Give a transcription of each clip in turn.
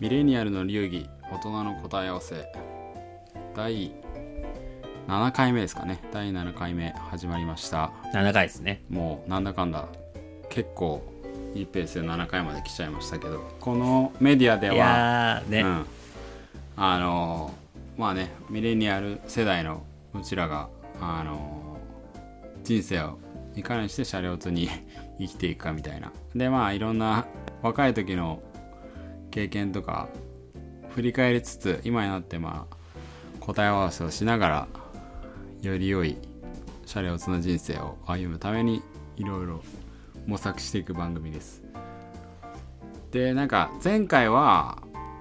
ミレニアルの流儀大人の答え合わせ。第7回目ですかね。第7回目始まりました。7回ですね。もうなんだかんだ結構いいペースで7回まで来ちゃいましたけどこのメディアでいはね、うん、あのまあねミレニアル世代のうちらがあの人生をいかにして車両通に 生きていくかみたいな。でまあいろんな若い時の経験とか振り返りつつ今になってまあ答え合わせをしながらより良い車両通の人生を歩むためにいろいろ模索していく番組です。でなんか前回は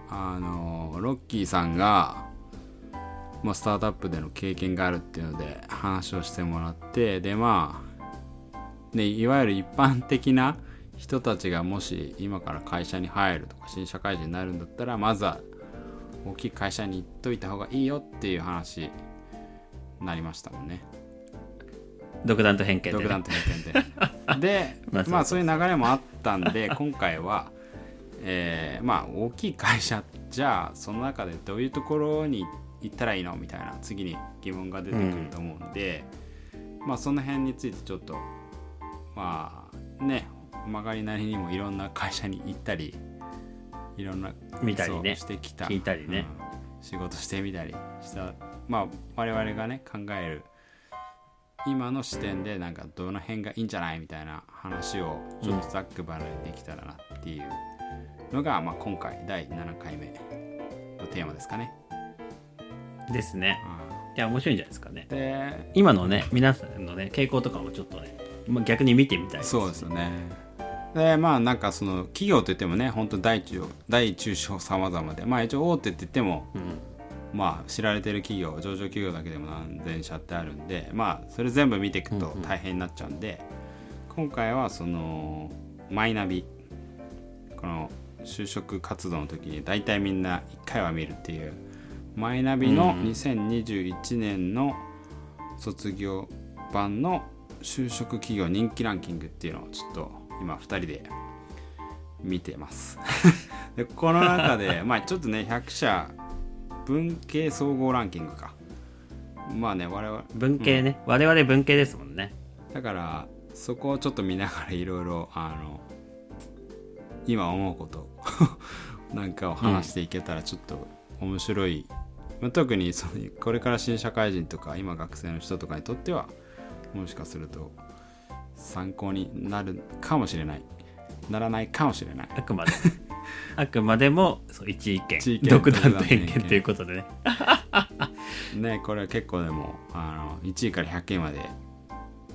あのロッキーさんが、まあ、スタートアップでの経験があるっていうので話をしてもらってでまあねいわゆる一般的な人たちがもし今から会社に入るとか新社会人になるんだったらまずは大きい会社に行っといた方がいいよっていう話になりましたもんね。独断と偏見で、ね、独断と偏見で。でまあそうそうまあそういう流れもあったんで 今回はえーまあ大きい会社じゃあその中でどういうところに行ったらいいのみたいな次に疑問が出てくると思うんで、まあその辺についてちょっとまあね曲がりなりにもいろんな会社に行ったりいろんな見たりね。してきた。聞いたりね。うん。仕事してみたりした。まあ我々がね考える今の視点でなんかどの辺がいいんじゃないみたいな話をちょっとざっくばらんにできたらなっていうのが、まあ、今回第7回目のテーマですかね。ですね。ういや面白いんじゃないですかね。んで今のね皆さんのね傾向とかもちょっとね、まあ、逆に見てみたいそうですよね。でまあなんかその企業といってもね本当大中大中小様々でまあ一応大手って言ってもうん。まあ知られてる企業上場企業だけでも何千社ってあるんでまあそれ全部見ていくと大変になっちゃうんで、今回はそのマイナビこの就職活動の時に大体みんな1回は見るっていうマイナビのうん2021年の卒業版の就職企業人気ランキングっていうのをちょっと今2人で見てます。でこの中で まあちょっとね100社文系総合ランキングか。まあね我々文系ね、我々文系ですもんね。だからそこをちょっと見ながらいろいろあの今思うこと なんかを話していけたらちょっと面白い、まあ特にそのこれから新社会人とか今学生の人とかにとってはもしかすると参考になるかもしれない。ならないかもしれない。あくまで。あくまでもそう一意見。一意見。独断と偏見見ということでね。ねこれは結構でもあの1位から100位まで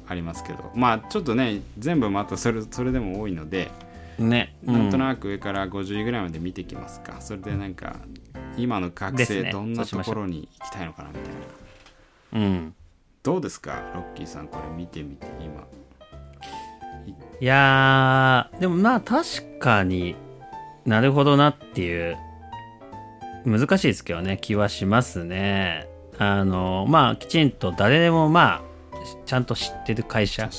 ありますけど。まあちょっとね全部またそれそれでも多いのでね。なんとく、なく上から50位ぐらいまで見ていきますか。それでなんか、今の学生どんなところに行きたいのかなみたいな。うん、うん。どうですかロッキーさんこれ見てみて今。いやーでもまあ確かになるほどなっていう難しいですけどね気はしますね。あのまあきちんと誰でもまあちゃんと知ってる会社。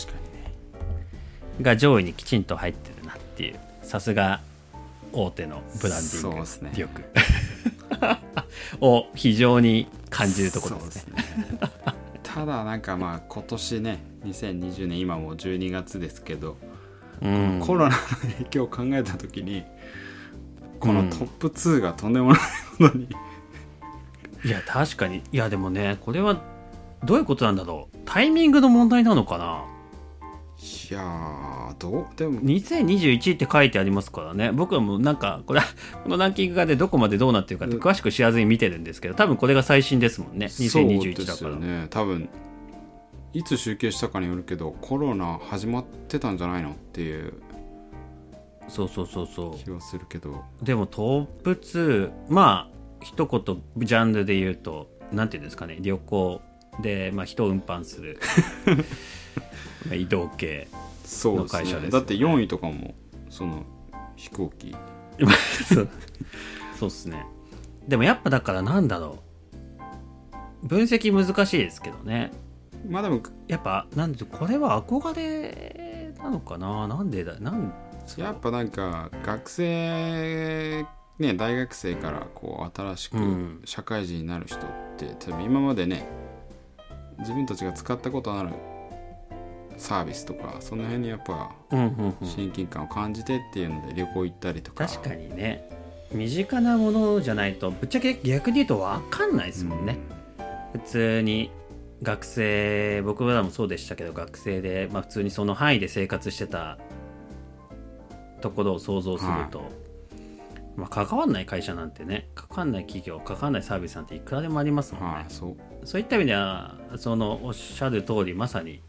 が上位にきちんと入ってるなっていうさすが大手のブランディング。そうっすね。力 を非常に感じるところですね。そうですね。ただなんかまあ今年ね、2020年今もう12月ですけど、うん。コロナの影響を考えた時に、このトップ2がとんでもないことに、いや確かに。いやでもねこれはどういうことなんだろう。タイミングの問題なのかな。いやー、どう？でも、2021って書いてありますからね。僕はもうなんかこれこのランキングがねどこまでどうなってるかって詳しく知らずに見てるんですけど多分これが最新ですもんね。2021だから。そうですよね。多分いつ集計したかによるけどコロナ始まってたんじゃないのっていうそうそうそうそ気はするけど。うでもトップ2まあ一言ジャンルで言うとなんていうんですかね。旅行で、まあ、人を運搬する。まあ移動系そうですね。の会社ですよね。だって4位とかもその飛行機。そう。そうっすね。でもやっぱだからなんだろう。分析難しいですけどねまあでもやっぱなんでこれは憧れなのかな？なんでだなんやっぱなんか学生ね大学生からこう新しくうん。社会人になる人って、多分今までね自分たちが使ったことのあるサービスとかその辺にやっぱうんうんうん。親近感を感じてっていうので旅行行ったりとか。確かにね。身近なものじゃないとぶっちゃけ逆に言うと分かんないですもんね、普通に学生僕らもそうでしたけど学生で、まあ、普通にその範囲で生活してたところを想像すると、まあ、関わんない会社なんてね関わんない企業関わんないサービスなんていくらでもありますもんね、はいそう。そういった意味ではそのおっしゃる通りまさに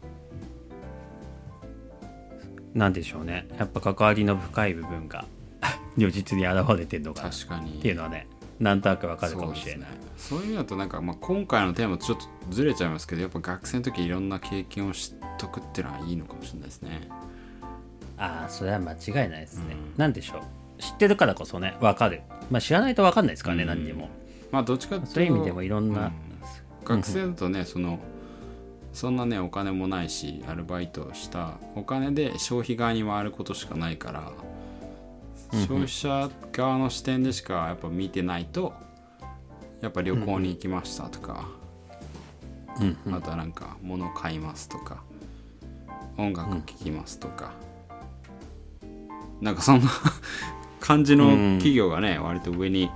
なんでしょうね。やっぱ関わりの深い部分が 如実に現れてるのかなっていうのはねなんとなくわかるかもしれない。そうね。いうのとなんか、まあ、今回のテーマとちょっとずれちゃいますけどやっぱ学生の時いろんな経験を知っとくっていうのはいいのかもしれないですね。ああそれは間違いないですね、うん。なんでしょう。知ってるからこそねわかる。まあ知らないとわかんないですからね、うん。何にも。まあどっちかっていうとそういう意味でもいろんな、うん。学生だとねそのそんなねお金もないしアルバイトをしたお金で消費側に回ることしかないから、消費者側の視点でしかやっぱ見てないとやっぱ旅行に行きましたとか、うんうん。あとはなんか物買いますとか音楽聴きますとか、なんかそんな 感じの企業がね、割と上に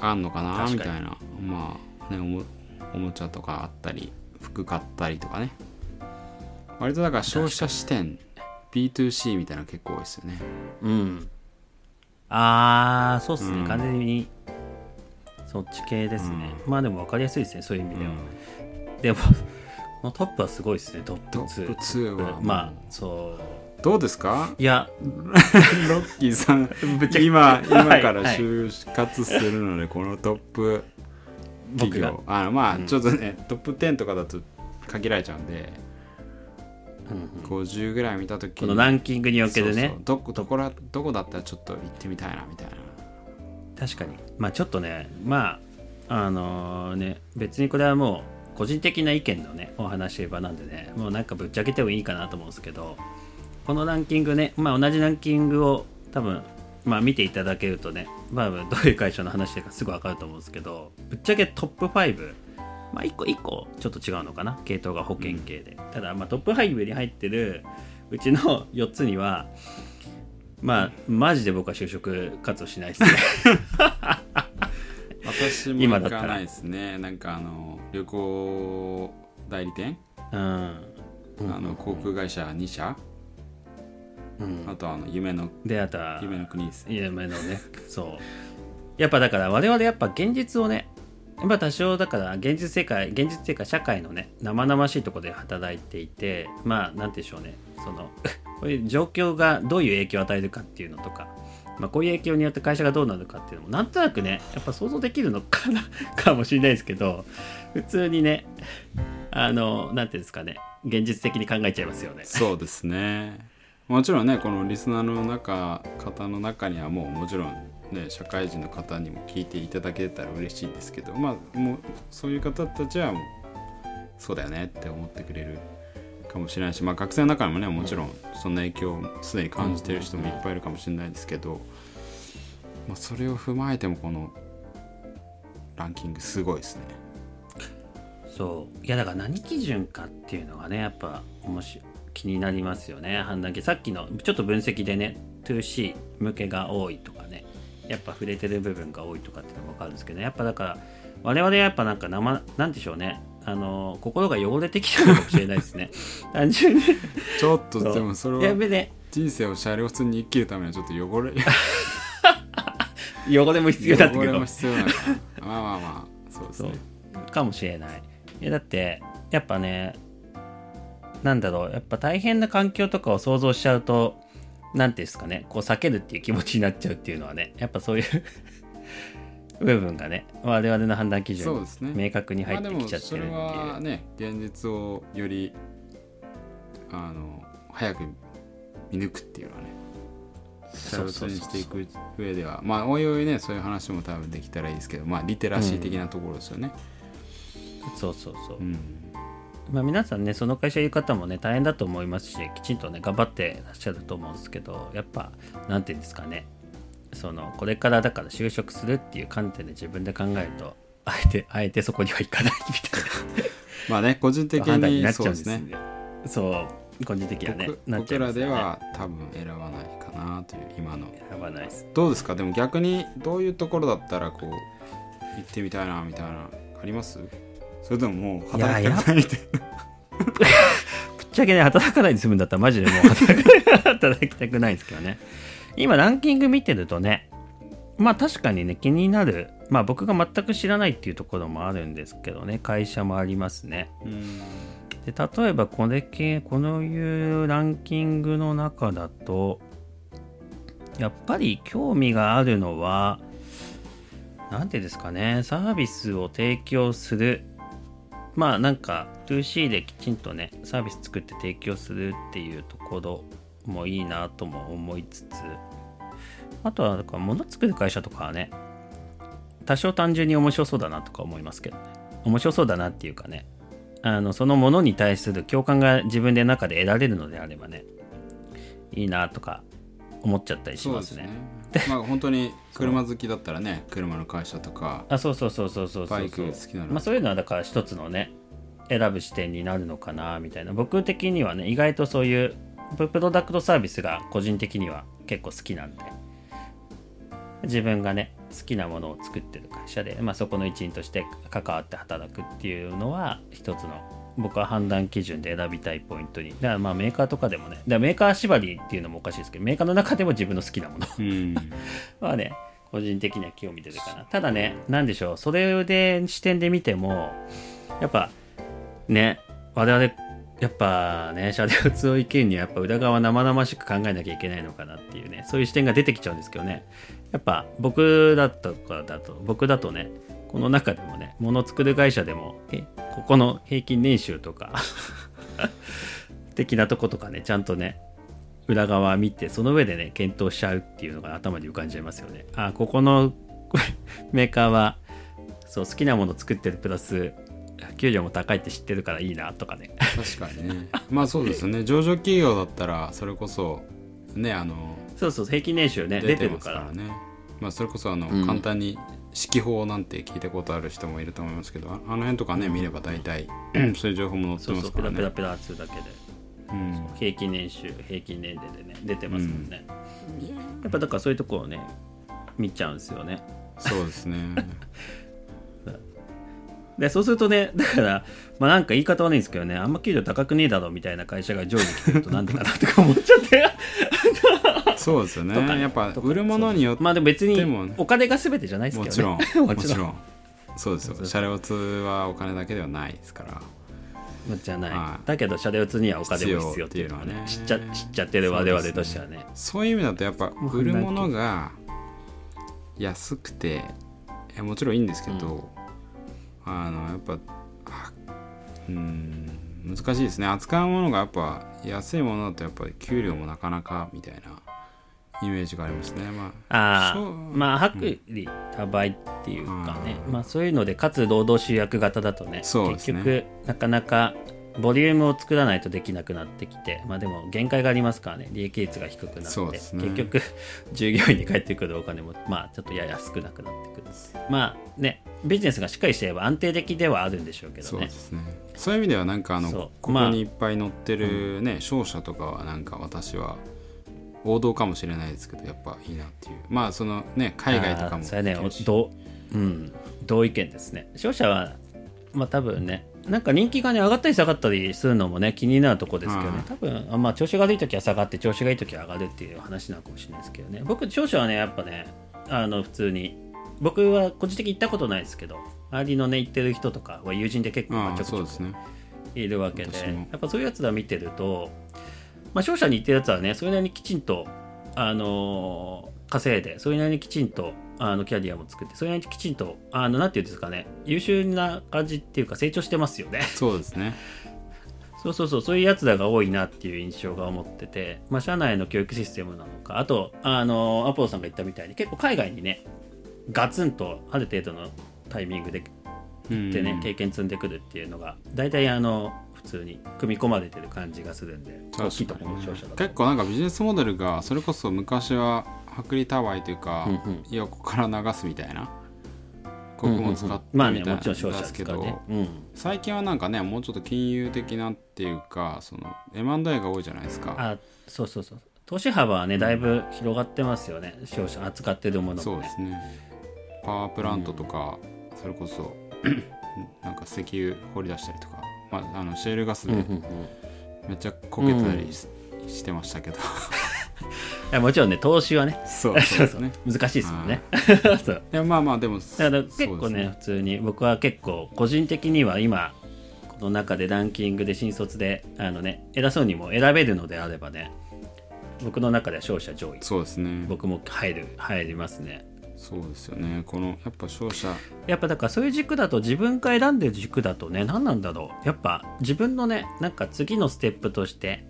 あんのかなみたいな。まあねおもおもちゃとかあったり服買ったりとかね。割とだから消費者視点 B2C みたいなの結構多いですよね。うんああそうっすね、うん完全に。そっち系ですね、まあでも分かりやすいですねそういう意味では、でも このトップはすごいですねトップトッ2プ2は。まあそう。どうですか？いや。ロッキーさんぶっちゃけ今今からはい。就活するので、このトップ企僕が。業。あのまあうん。ちょっとね、トップ10とかだと限られちゃうんで50ぐらい見た時このランキングにおけるね。どこどこらどこだったらちょっと行ってみたいなみたいな。確かに。まあちょっとねまああのね別にこれはもう個人的な意見のねお話場なんでねもうなんかぶっちゃけてもいいかなと思うんですけどこのランキングねまあ同じランキングを多分まあ見ていただけるとねまあどういう会社の話かすぐ分かると思うんですけどぶっちゃけトップ5まあ1個1個ちょっと違うのかな。系統が保険系で、ただまあトップ5に入ってるうちの4つにはまあマジで僕は就職活動しないですね。私も行かないですね。なんかあの旅行代理店、うん。あの航空会社2社？うん。あとあの夢のであとは夢の国ですね。夢のね。そう。やっぱだから我々やっぱ現実をねやっぱ多少だから現実世界現実っていうか社会のね生々しいところで働いていてまあなんでしょうね。その こういう状況がどういう影響を与えるかっていうのとか、まあ、こういう影響によって会社がどうなるかっていうのもなんとなくねやっぱ想像できるのかな かもしれないですけど普通にねあのなんていうんですかね現実的に考えちゃいますよね。そうですね。もちろんねこのリスナーの中方の中にはもうもちろんね社会人の方にも聞いていただけたら嬉しいんですけどまあもうそういう方たちはもうそうだよねって思ってくれるかもしれないし、まあ、学生の中にもねもちろんそんな影響をすでに感じてる人もいっぱいいるかもしれないですけど、まあ、それを踏まえてもこのランキングすごいですね。そう。いやだから何基準かっていうのがねやっぱ面白気になりますよね。判断基さっきのちょっと分析でね 2C 向けが多いとかね。やっぱ触れてる部分が多いとかっていうのも分かるんですけどやっぱだから我々やっぱなんか生なんでしょうね。あの心が汚れてきたのかもしれないですね。単純に。ちょっとでもそれは人生を車両通に生きるためにはちょっと汚れ汚れも必要だったけど汚れも必要なのかなまあまあまあそうですね。かもしれない。いやだってやっぱねなんだろう。やっぱ大変な環境とかを想像しちゃうと何ていうんですかねこう避けるっていう気持ちになっちゃうっていうのはねやっぱそういう 部分がね我々の判断基準にそうですね。明確に入ってきちゃってそれるっていう、はね現実をよりあの早く見抜くっていうのはねシャルトにしていく上ではまあおいおいねそういう話も多分できたらいいですけどまあリテラシー的なところですよね。そうそうそう、うん、まあ、皆さんねその会社いる方もね大変だと思いますしきちんとね頑張ってらっしゃると思うんですけどやっぱなんていうんですかねそのこれからだから就職するっていう観点で自分で考えるとあえてあえてそこには行かないみたい まあね個人的にになっちゃそううんですね。そう個人的にはね僕僕らでは多分選ばないかなという今の。選ばないです。どうですか？でも逆にどういうところだったらこう行ってみたいなみたいなあります？それとももう働きたくないみたいな。ぶっちゃけね働かないで済むんだったらマジでもう働きたくないですけどね。今ランキング見てるとねまあ確かにね気になる。まあ僕が全く知らないっていうところもあるんですけどね。会社もありますね。うん。で例えばこれ系このいうランキングの中だとやっぱり興味があるのは何てですかねサービスを提供するまあなんか 2C できちんとねサービス作って提供するっていうところもいいなとも思いつつあとはだから物作る会社とかはね多少単純に面白そうだなとか思いますけどね。面白そうだなっていうかねあのそのものに対する共感が自分で中で得られるのであればねいいなとか思っちゃったりしますね。まあ本当に車好きだったらね車の会社とかあそうそうそうそうそうそう。バイク好きなら。まあ、そういうのはだから一つのね選ぶ視点になるのかなみたいな。僕的にはね意外とそういうププロダクトサービスが個人的には結構好きなんで。自分がね好きなものを作ってる会社で、まあ、そこの一員として関わって働くっていうのは一つの僕は判断基準で選びたいポイントに。だからまあメーカーとかでもね。だからメーカー縛りっていうのもおかしいですけどメーカーの中でも自分の好きなもの。うん。はね個人的には興味出るかな。ただね何でしょう。それで視点で見てもやっぱね我々やっぱね車両通を意見にはやっぱ裏側生々しく考えなきゃいけないのかなっていうねそういう視点が出てきちゃうんですけどね。やっぱ僕だとかだと僕だとねこの中でもね物作る会社でもえここの平均年収とか 的なとことかねちゃんとね裏側見てその上でね検討しちゃうっていうのが頭に浮かんじゃいますよね。あここの メーカーはそう好きなもの作ってるプラス給料も高いって知ってるからいいなとかね。確かにね。まあそうですよね。上場企業だったらそれこそねあのそうそう平均年収ね出出ててるかますから。らねまあそれこそあの、うん。簡単に指揮法なんて聞いたことある人もいると思いますけどああの辺とかね見れば大体そういう情報も載ってそうそうペラペラますからねペラするだけで。うん。平均年収平均年齢でね出てますもんね、やっぱだからそういうところをね見ちゃうんですよね。そうですね。でそうするとねだからまあなんか言い方悪いんですけどねあんま給料高くねえだろみたいな会社が上位に来てるとなんでかなとか思っちゃってそうですよね。やっぱ売るものによってまあでも別にお金が全てじゃないですもけちろん。どねもちろん。そうですそうそう。よ車両通はお金だけではないですから。じゃない、はい。だけど車両通にはお金も必要っていうのはね知っちゃ知っちゃってる我々としてはね。そういう意味だとやっぱう売るものが安くてもちろんいいんですけど、あのやっぱあうん難しいですね。扱うものがやっぱ安いものだとやっぱり給料もなかなかみたいなイメージがありますね。まああまあ薄利多売っていうかね、うん。まあそういうのでかつ労働集約型だとねね。結局なかなかボリュームを作らないとできなくなってきてまあでも限界がありますからね利益率が低くなって、ね。結局従業員に返ってくるお金もまあちょっとやや少なくなってくる。まあねビジネスがしっかりしてれば安定的ではあるんでしょうけあどね。そうですね。そういう意味ではなんかあのここまあにいっぱい載ってるね、商社とかはなんか私は王道かもしれないですけどやっぱいいなっていう。まあそのね海外とかもそれね行けるし。どううん同意見ですね。商社はまあ多分ねなんか人気がね上がったり下がったりするのもね気になるとこですけどね、はい。多分あまあ調子が悪い時は下がって調子がいい時は上がるっていう話なのかもしれないですけどね。僕商社はねやっぱねあの普通に僕は個人的に行ったことないですけど周りのね行ってる人とかは友人で結構ちょくちょくいるわけでやっぱそういうやつら見てると、まあ、商社に行ってるやつはねそれなりにきちんと、あのー稼いでそれなりにきちんとあのキャリアも作ってそれなりにきちんとあのなんていうんですかね優秀な感じっていうか成長してますよね。そうですね。そうそうそうそういうやつらが多いなっていう印象が思ってて、まあ、社内の教育システムなのかあとあのアポロさんが言ったみたいに結構海外にねガツンとある程度のタイミングでうん。でね、経験積んでくるっていうのが大体あの普通に組み込まれてる感じがするんで大きいところの商社だと。結構なんかビジネスモデルがそれこそ昔は薄利多売というか、うんうん。横から流すみたいな国も使ってろん商社ですけど、最近はなんかねもうちょっと金融的なっていうかその M&A が多いじゃないですか。あそうそうそう。投資幅はねだいぶ広がってますよね。商社扱ってるものもねそうですね。パワープラントとか、それこそ なんか石油掘り出したりとか、まあ、あのシェールガスでめっちゃこけてたりし,、してましたけど。やもちろんね投資はねそうそうですね。難しいですもんね。そう いやまあまあでもだから結構ね普通に僕は結構個人的には今この中でランキングで新卒であのね偉そうにも選べるのであればね僕の中では勝者上位。そうですね。僕も入る入りますねそうですよね。このやっぱ商社やっぱだからそういう軸だと自分が選んでる軸だとね何なんだろう。やっぱ自分のねなんか次のステップとして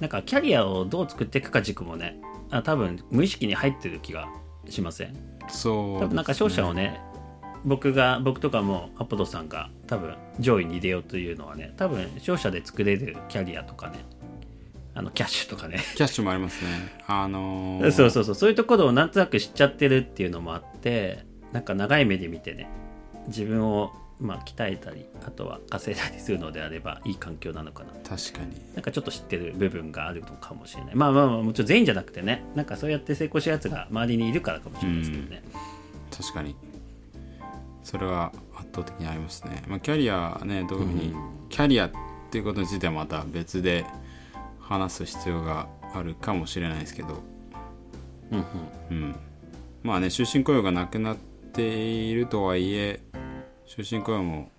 なんかキャリアをどう作っていくか軸もねあ多分無意識に入ってる気がしません？そう多分なんか勝者をね僕が僕とかもアポロさんが多分上位に入れようというのはね多分勝者で作れるキャリアとかねあのキャッシュとかね。キャッシュもありますね。あのーそうそうそう。そういうところをなんとなく知っちゃってるっていうのもあってなんか長い目で見てね自分をまあ鍛えたりあとは稼いだりするのであればいい環境なのかな。確かに。なんかちょっと知ってる部分があるのかもしれない。まあまあまあもちろん全員じゃなくてねなんかそうやって成功したやつが周りにいるからかもしれないですけどね、確かに。それは圧倒的にありますね、まあ、キャリアねどういうふうに、キャリアっていうことについてはまた別で話す必要があるかもしれないですけど、うんうん。うん、まあね終身雇用がなくなっているとはいえ終身雇用も、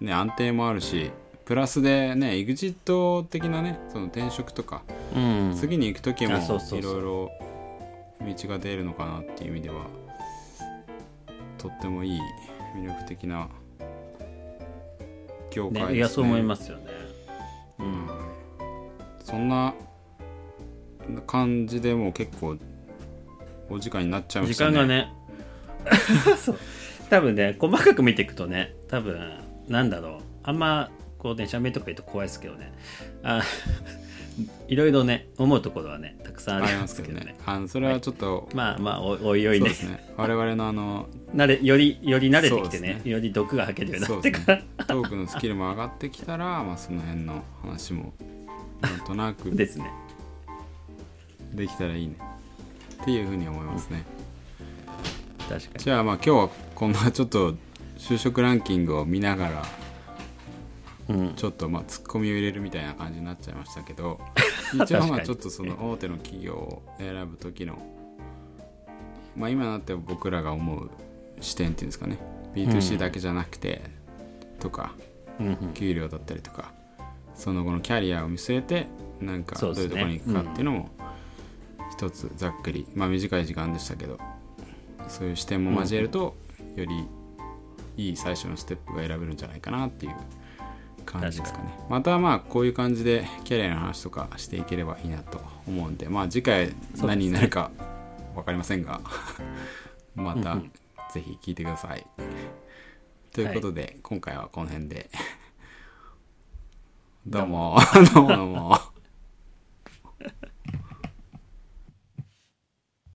ね、安定もあるしプラスでね EXIT 的なねその転職とか、うん。次に行く時もいろいろ道が出るのかなっていう意味ではとってもいい魅力的な業界ですね。ねいやそう思いますよね。うんそんな感じでもう結構お時間になっちゃいま時したね間がね。そう。多分ね細かく見ていくとね多分なんだろう。あんまこうね社名とか言うと怖いですけどね。あ いろいろね思うところはねたくさんありますすけどね。ねあのそれはちょっと、まあまあおおいおいね。ね。我々のあの慣れよりより慣れてきてねね。より毒が吐けるようになってから。ね。トークのスキルも上がってきたら、まあ、その辺の話もなんとなく。ですね。できたらいいね。っていうふうに思いますね、確かに。じゃあまあ今日はこんなちょっと就職ランキングを見ながらうん。ちょっとまあツッコミを入れるみたいな感じになっちゃいましたけど 一応まあちょっとその大手の企業を選ぶ時のまあ今になって僕らが思う視点っていうんですかね。B2C だけじゃなくてとかうんうん。給料だったりとかその後のキャリアを見据えてなんかどういうところに行くかっていうのも一つざっくりまあ短い時間でしたけどそういう視点も交えるとよりいい最初のステップが選べるんじゃないかなっていう感じですかね。またまあこういう感じでキャリアの話とかしていければいいなと思うんでまあ次回何になるか分かりませんが またうんうん。ぜひ聞いてください。ということで、今回はこの辺でどうも。どうも